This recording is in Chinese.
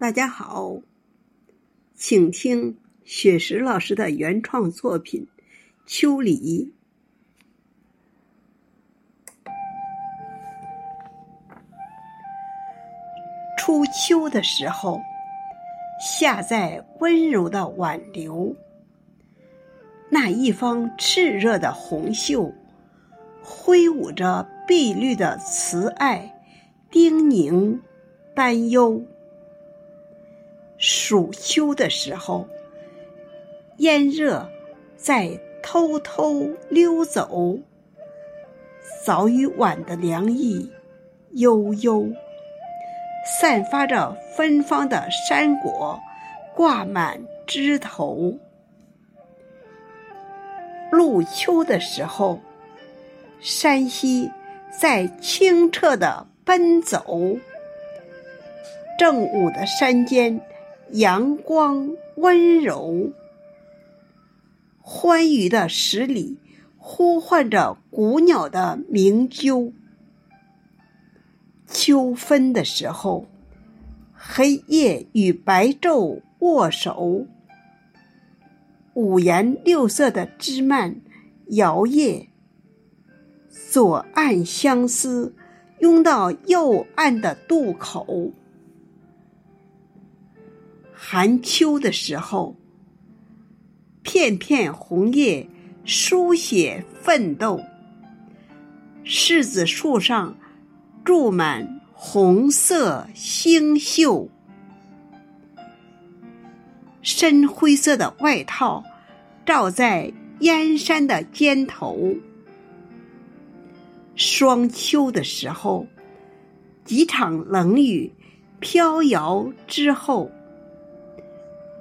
大家好，请听雪石老师的原创作品《秋里》。初秋的时候，夏在温柔的挽留，那一方炽热的红袖，挥舞着碧绿的慈爱，叮咛，担忧。暑秋的时候，炎热在偷偷溜走，早与晚的凉意悠悠，散发着芬芳的山果挂满枝头。入秋的时候，山溪在清澈的奔走，正午的山间。阳光温柔，欢愉的十里呼唤着古鸟的鸣啾。秋分的时候，黑夜与白昼握手，五颜六色的枝蔓摇曳，左岸相思拥到右岸的渡口。寒秋的时候，片片红叶书写奋斗。柿子树上住满红色星宿，深灰色的外套罩在燕山的肩头。霜秋的时候，几场冷雨飘摇之后。